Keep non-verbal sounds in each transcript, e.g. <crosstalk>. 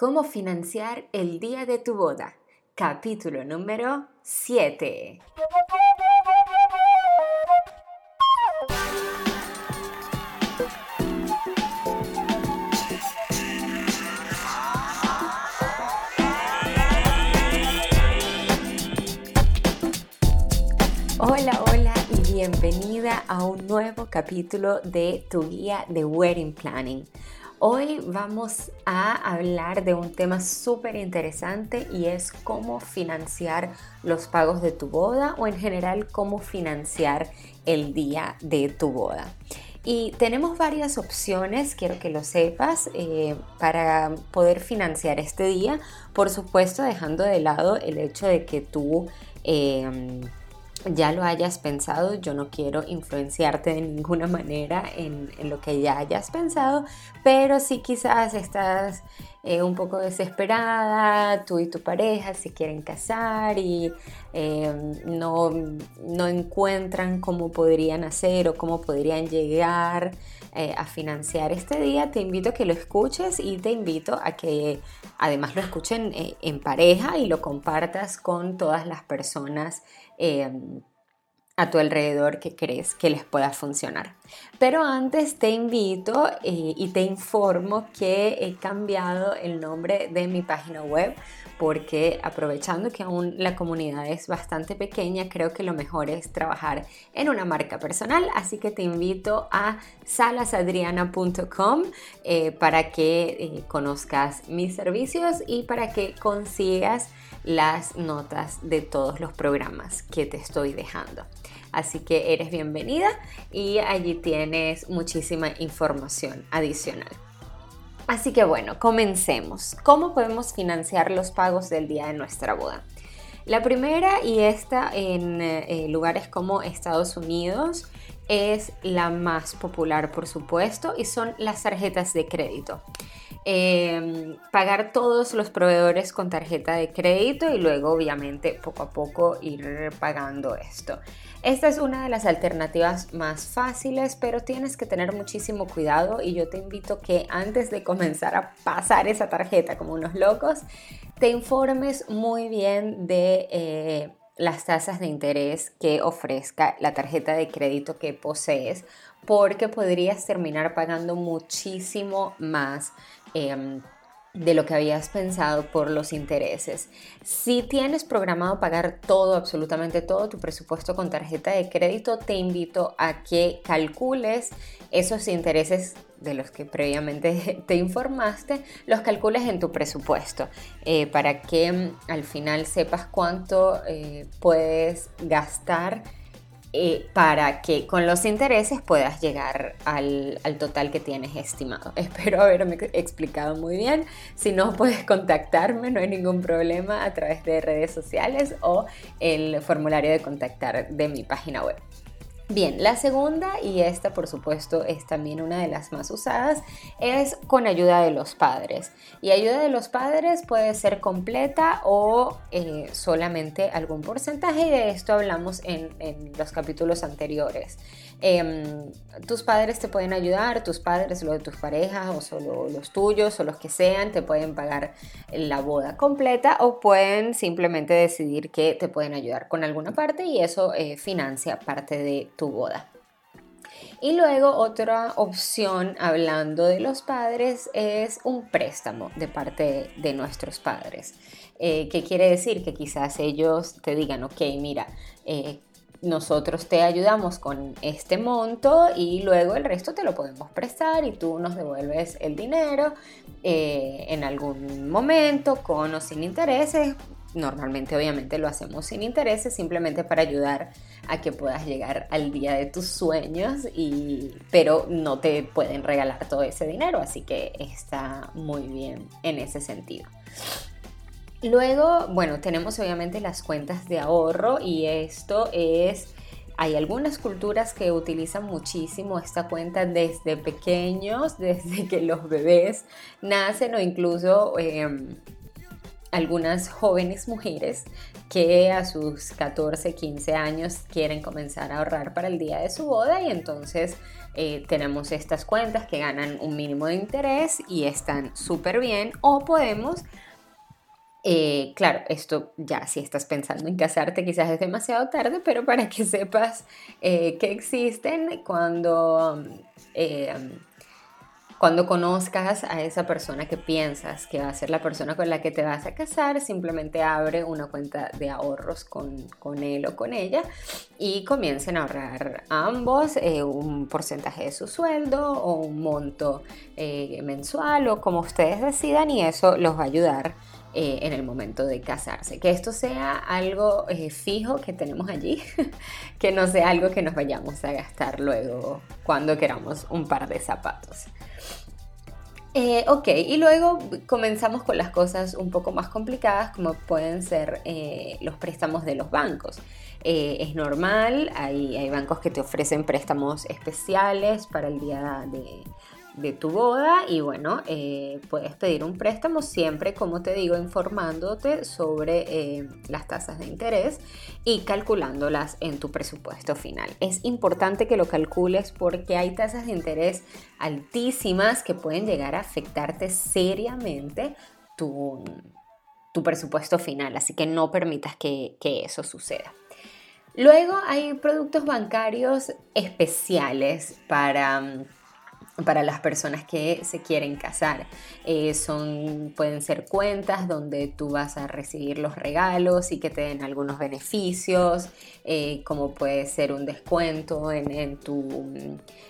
Cómo financiar el día de tu boda. Capítulo número 7. Hola, hola y bienvenida a un nuevo capítulo de tu guía de Wedding Planning. Hoy vamos a hablar de un tema súper interesante y es cómo financiar los pagos de tu boda o en general cómo financiar el día de tu boda. Y tenemos varias opciones, quiero que lo sepas, eh, para poder financiar este día. Por supuesto, dejando de lado el hecho de que tú... Em, ya lo hayas pensado, yo no quiero influenciarte de ninguna <laughs> manera en, lo que ya hayas pensado, pero si quizás estás eh, un poco desesperada, tú y tu pareja se quieren casar y em, no, no, encuentran cómo podrían hacer o cómo podrían llegar eh, a financiar este día, te invito a que lo escuches y te invito a que además lo escuchen eh, en pareja y lo compartas con todas las personas Em, a tu alrededor que crees que les pueda funcionar. Pero antes te invito eh, y te informo que he cambiado el nombre de mi página web porque aprovechando que aún la comunidad es bastante pequeña, creo que lo mejor es trabajar en una marca personal, así que te invito a salasadriana.com eh, para que eh, conozcas mis servicios y para que consigas las notas de todos los programas que te estoy dejando. Así que eres bienvenida y allí tienes muchísima información adicional. Así que bueno, comencemos. ¿Cómo podemos financiar los pagos del día de nuestra boda? La primera, y esta en eh, lugares como Estados Unidos, es la más popular, por supuesto, y son las tarjetas de crédito. Em, pagar todos los proveedores con tarjeta de crédito y luego obviamente poco a poco ir pagando esto. Esta es una de las alternativas más fáciles, pero tienes que tener muchísimo cuidado y yo te invito que antes de comenzar a pasar esa tarjeta como unos locos, te informes muy bien de eh, las tasas de interés que ofrezca la tarjeta de crédito que posees, porque podrías terminar pagando muchísimo más Em, de lo que habías pensado por los intereses. Si tienes programado pagar todo, absolutamente todo tu presupuesto con tarjeta de crédito, te invito a que calcules esos intereses de los que previamente <laughs> te informaste, los calcules en tu presupuesto eh, para que mm, al final sepas cuánto eh, puedes gastar eh, para que con los intereses puedas llegar al, total que tienes estimado. <laughs> Espero haberme explicado muy bien. Si no, puedes contactarme, no hay ningún problema a través de redes sociales o el formulario de contactar de mi página web. Bien, la segunda, y esta por supuesto es también una de las más usadas, es con ayuda de los padres. Y ayuda de los padres puede ser completa o eh, solamente algún porcentaje, y de esto hablamos en, los capítulos anteriores. Em, tus padres te pueden ayudar, tus padres, lo de tus parejas o solo los tuyos o los que sean, te pueden pagar la boda completa o pueden simplemente decidir que te pueden ayudar con alguna parte y eso eh, financia parte de tu boda. Y luego otra opción hablando de los padres es un préstamo de parte de nuestros padres. Eh, ¿Qué quiere decir? Que quizás ellos te digan, ok, mira, eh, nosotros te ayudamos con este monto y luego el resto te lo podemos prestar y tú nos devuelves el dinero eh, en algún momento con o sin intereses. Normalmente obviamente lo hacemos sin intereses simplemente para ayudar a que puedas llegar al día de tus sueños y pero no te pueden regalar todo ese dinero, así que está muy bien en ese sentido. Luego, bueno, tenemos obviamente las cuentas de ahorro y esto es, hay algunas culturas que utilizan muchísimo esta cuenta desde pequeños, <laughs> desde que los bebés nacen o incluso... Em, algunas jóvenes mujeres que a sus 14, 15 años quieren comenzar a ahorrar para el día de su boda y entonces eh, tenemos estas cuentas que ganan un mínimo de interés y están súper bien. O podemos eh, claro, esto ya si estás pensando en casarte quizás es demasiado tarde, pero para que sepas eh, que existen cuando, cuando conozcas a esa persona que piensas que va a ser la persona con la que te vas a casar, simplemente abre una cuenta de ahorros con, con él o con ella y comiencen a ahorrar ambos un porcentaje de su sueldo o un monto mensual o como ustedes decidan y eso los va a ayudar eh, en el momento de casarse. Que esto sea algo eh, fijo que tenemos allí, <laughs> que no sea algo que nos vayamos a gastar luego cuando queramos un par de zapatos. Eh, ok, y luego comenzamos con las cosas un poco más complicadas como pueden ser los préstamos de los bancos. es normal, hay, bancos que te ofrecen préstamos especiales para el día de, de tu boda y bueno, eh, puedes pedir un préstamo siempre, como te digo, informándote sobre eh, las tasas de interés y calculándolas en tu presupuesto final. Es importante que lo calcules porque hay tasas de interés altísimas que pueden llegar a afectarte seriamente tu, tu presupuesto final, así que no permitas que, que eso suceda. Luego hay productos bancarios especiales para para las personas que se quieren casar. Eh, son, pueden ser cuentas donde tú vas a recibir los regalos y que te den algunos beneficios, eh, como puede ser un descuento en, tu,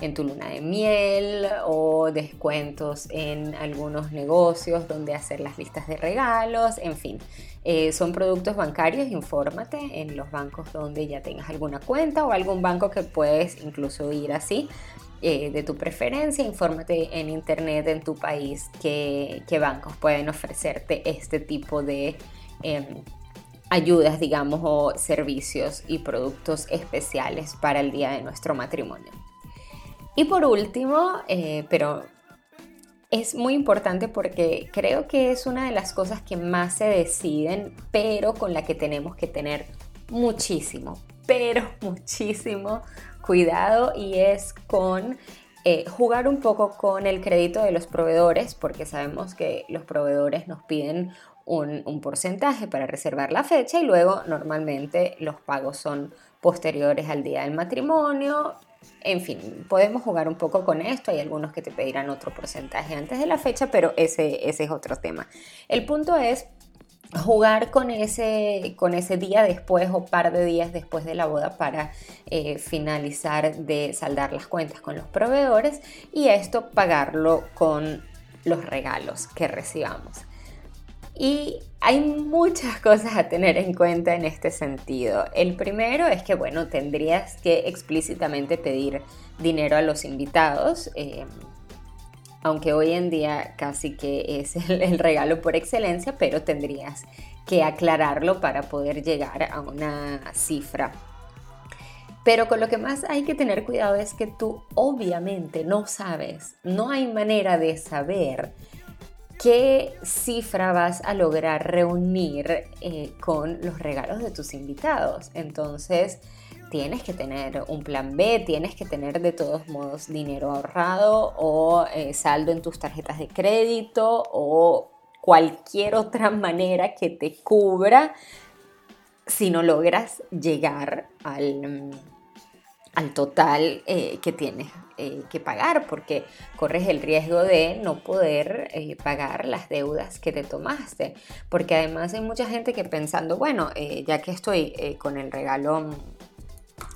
en tu luna de miel o descuentos en algunos negocios donde hacer las listas de regalos, en fin. Eh, son productos bancarios, infórmate en los bancos donde ya tengas alguna cuenta o algún banco que puedes incluso ir así eh, de tu preferencia, infórmate en internet en tu país qué, bancos pueden ofrecerte este tipo de em, ayudas, digamos, o servicios y productos especiales para el día de nuestro matrimonio. Y por último, eh, pero es muy importante porque creo que es una de las cosas que más se deciden, pero con la que tenemos que tener muchísimo, pero muchísimo cuidado y es con eh, jugar un poco con el crédito de los proveedores, porque sabemos que los proveedores nos piden un, un, porcentaje para reservar la fecha y luego normalmente los pagos son posteriores al día del matrimonio. En fin, podemos jugar un poco con esto. Hay algunos que te pedirán otro porcentaje antes de la fecha, pero ese, ese es otro tema. El punto es jugar con ese, con ese día después o par de días después de la boda para eh, finalizar de saldar las cuentas con los proveedores y esto pagarlo con los regalos que recibamos. Y hay muchas cosas a tener en cuenta en este sentido. El primero es que, bueno, tendrías que explícitamente pedir dinero a los invitados. Eh, aunque hoy en día casi que es <laughs> el, regalo por excelencia, pero tendrías que aclararlo para poder llegar a una cifra. Pero con lo que más hay que tener cuidado es que tú obviamente no sabes, no hay manera de saber qué cifra vas a lograr reunir eh, con los regalos de tus invitados. Entonces, tienes que tener un plan B, tienes que tener de todos modos dinero ahorrado o eh, saldo en tus tarjetas de crédito o cualquier otra <laughs> manera que te cubra si no logras llegar al, al total eh, que tienes eh, que pagar, porque corres el riesgo de no poder pagar las deudas que te tomaste. Porque además hay mucha gente que pensando, bueno, ya que estoy con el regalo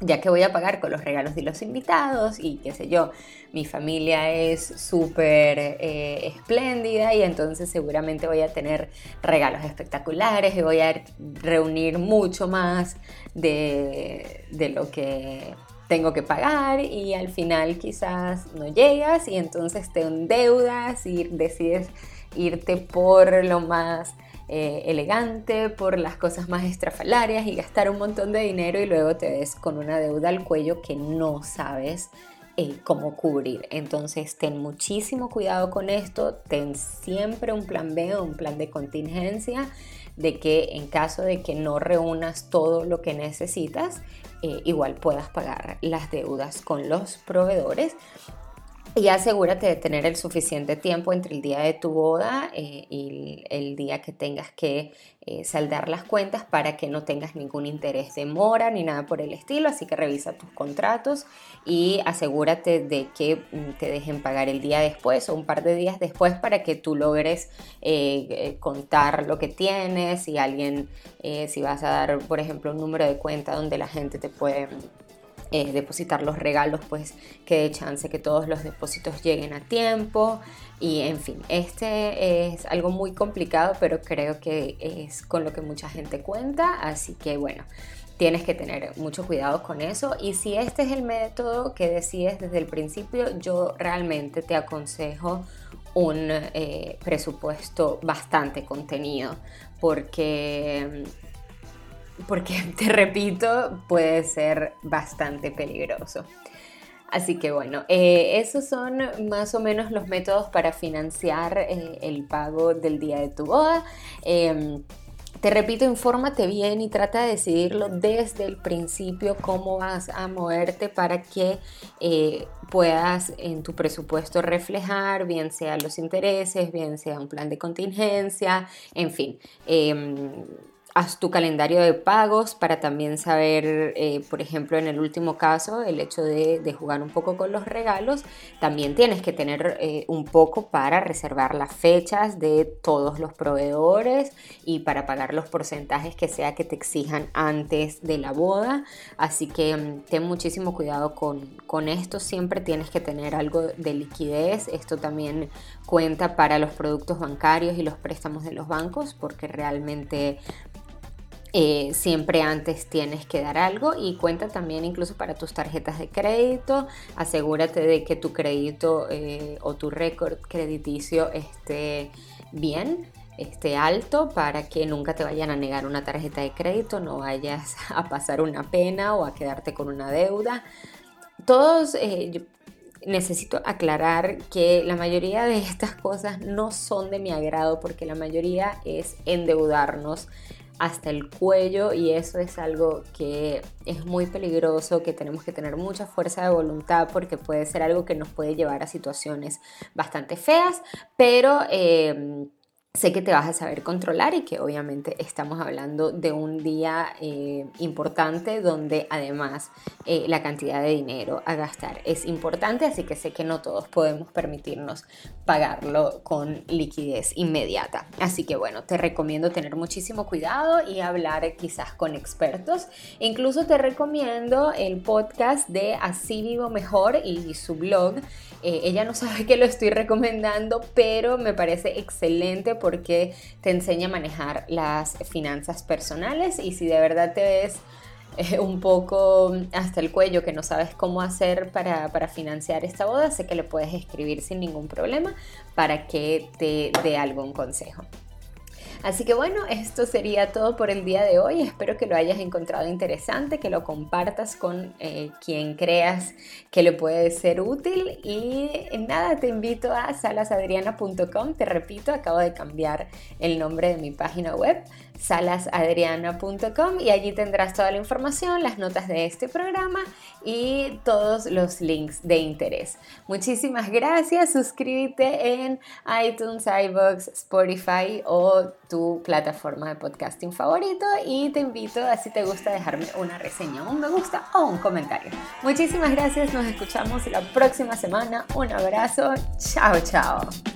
ya que voy a pagar con los regalos de los invitados y qué sé yo, mi familia es súper eh, espléndida y entonces seguramente voy a tener regalos espectaculares y voy a reunir mucho más de, de lo que tengo que pagar y al final quizás no llegas y entonces te endeudas y decides irte por lo más eh, elegante, por las cosas más estrafalarias y gastar un montón de dinero y luego te ves con una deuda al cuello que no sabes eh, cómo cubrir. Entonces, ten muchísimo cuidado con esto, ten siempre un plan B o un plan de contingencia de que en caso de que no reúnas todo lo que necesitas, eh, igual puedas pagar las deudas con los proveedores y asegúrate de tener el suficiente tiempo entre el día de tu boda eh, y el día que tengas que eh, saldar las cuentas para que no tengas ningún interés de mora ni nada por el estilo. Así que revisa tus contratos y asegúrate de que mm, te dejen pagar el día después o un par de días después para que tú logres eh, contar lo que tienes. y alguien, si vas a dar, por ejemplo, un número de cuenta donde la gente te puede eh, depositar los regalos, pues que de chance que todos los depósitos lleguen a tiempo. Y en fin, este es algo muy complicado, pero creo que es con lo que mucha gente cuenta. Así que bueno, tienes que tener mucho cuidado con eso. Y si este es el método que decides desde el principio, yo realmente te aconsejo un eh, presupuesto bastante contenido porque porque <laughs> te repito, puede ser bastante peligroso. Así que bueno, eh, esos son más o menos los métodos para financiar eh, el pago del día de tu boda. Em, te repito, infórmate bien y trata de decidirlo desde el principio cómo vas a moverte para que eh, puedas en tu presupuesto reflejar, bien sea los intereses, bien sea un plan de contingencia, en fin em, haz tu calendario de pagos para también saber, eh, por ejemplo, en el último caso, el hecho de, jugar un poco con los regalos, también tienes que tener eh, un poco para reservar las fechas de todos los proveedores y para pagar los porcentajes que sea que te exijan antes de la boda. Así que mm, ten muchísimo cuidado con, con esto, siempre tienes que tener algo de liquidez. Esto también cuenta para los productos bancarios y los préstamos de los bancos porque realmente eh, siempre antes tienes que dar algo y cuenta también incluso para tus tarjetas de crédito. Asegúrate de que tu crédito eh, o tu récord crediticio esté bien, esté alto para que nunca te vayan a negar una tarjeta de crédito, no vayas a pasar una pena o a quedarte con una deuda. Todos, eh, necesito aclarar que la mayoría de estas cosas no son de mi agrado porque la mayoría es endeudarnos hasta el cuello y eso es algo que es muy peligroso, que tenemos que tener mucha fuerza de voluntad porque puede ser algo que nos puede llevar a situaciones bastante feas, pero... Eh, sé que te vas a saber controlar y que obviamente estamos hablando de un día eh, importante donde además eh, la cantidad de dinero a gastar es importante, así que sé que no todos podemos permitirnos pagarlo con liquidez inmediata. Así que bueno, te recomiendo tener muchísimo cuidado y hablar quizás con expertos. Incluso te recomiendo el podcast de Así Vivo Mejor y su blog. Eh, ella no sabe que lo estoy recomendando, pero me parece excelente porque te enseña a manejar las finanzas personales y si de verdad te ves eh, un poco hasta el cuello que no sabes cómo hacer para, para, financiar esta boda, sé que le puedes escribir sin ningún problema para que te dé algún consejo. Así que bueno, esto sería todo por el día de hoy. Espero que lo hayas encontrado interesante, que lo compartas con eh, quien creas que le puede ser útil. Y nada, te invito a salasadriana.com. Te repito, acabo de cambiar el nombre de mi página web salasadriana.com y allí tendrás toda la información, las notas de este programa y todos los links de interés. Muchísimas gracias, suscríbete en iTunes, iBox, Spotify o tu plataforma de podcasting favorito y te invito a si te gusta dejarme una reseña, un me gusta o un comentario. Muchísimas gracias, nos escuchamos la próxima semana, un abrazo, chao chao.